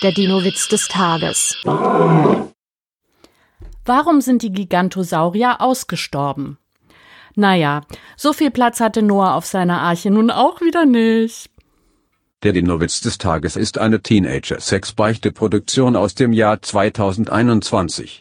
Der Dino-Witz des Tages. Warum sind die Gigantosaurier ausgestorben? Naja, so viel Platz hatte Noah auf seiner Arche nun auch wieder nicht. Der Dino-Witz des Tages ist eine Teenager-Sex-Beichte-Produktion aus dem Jahr 2021.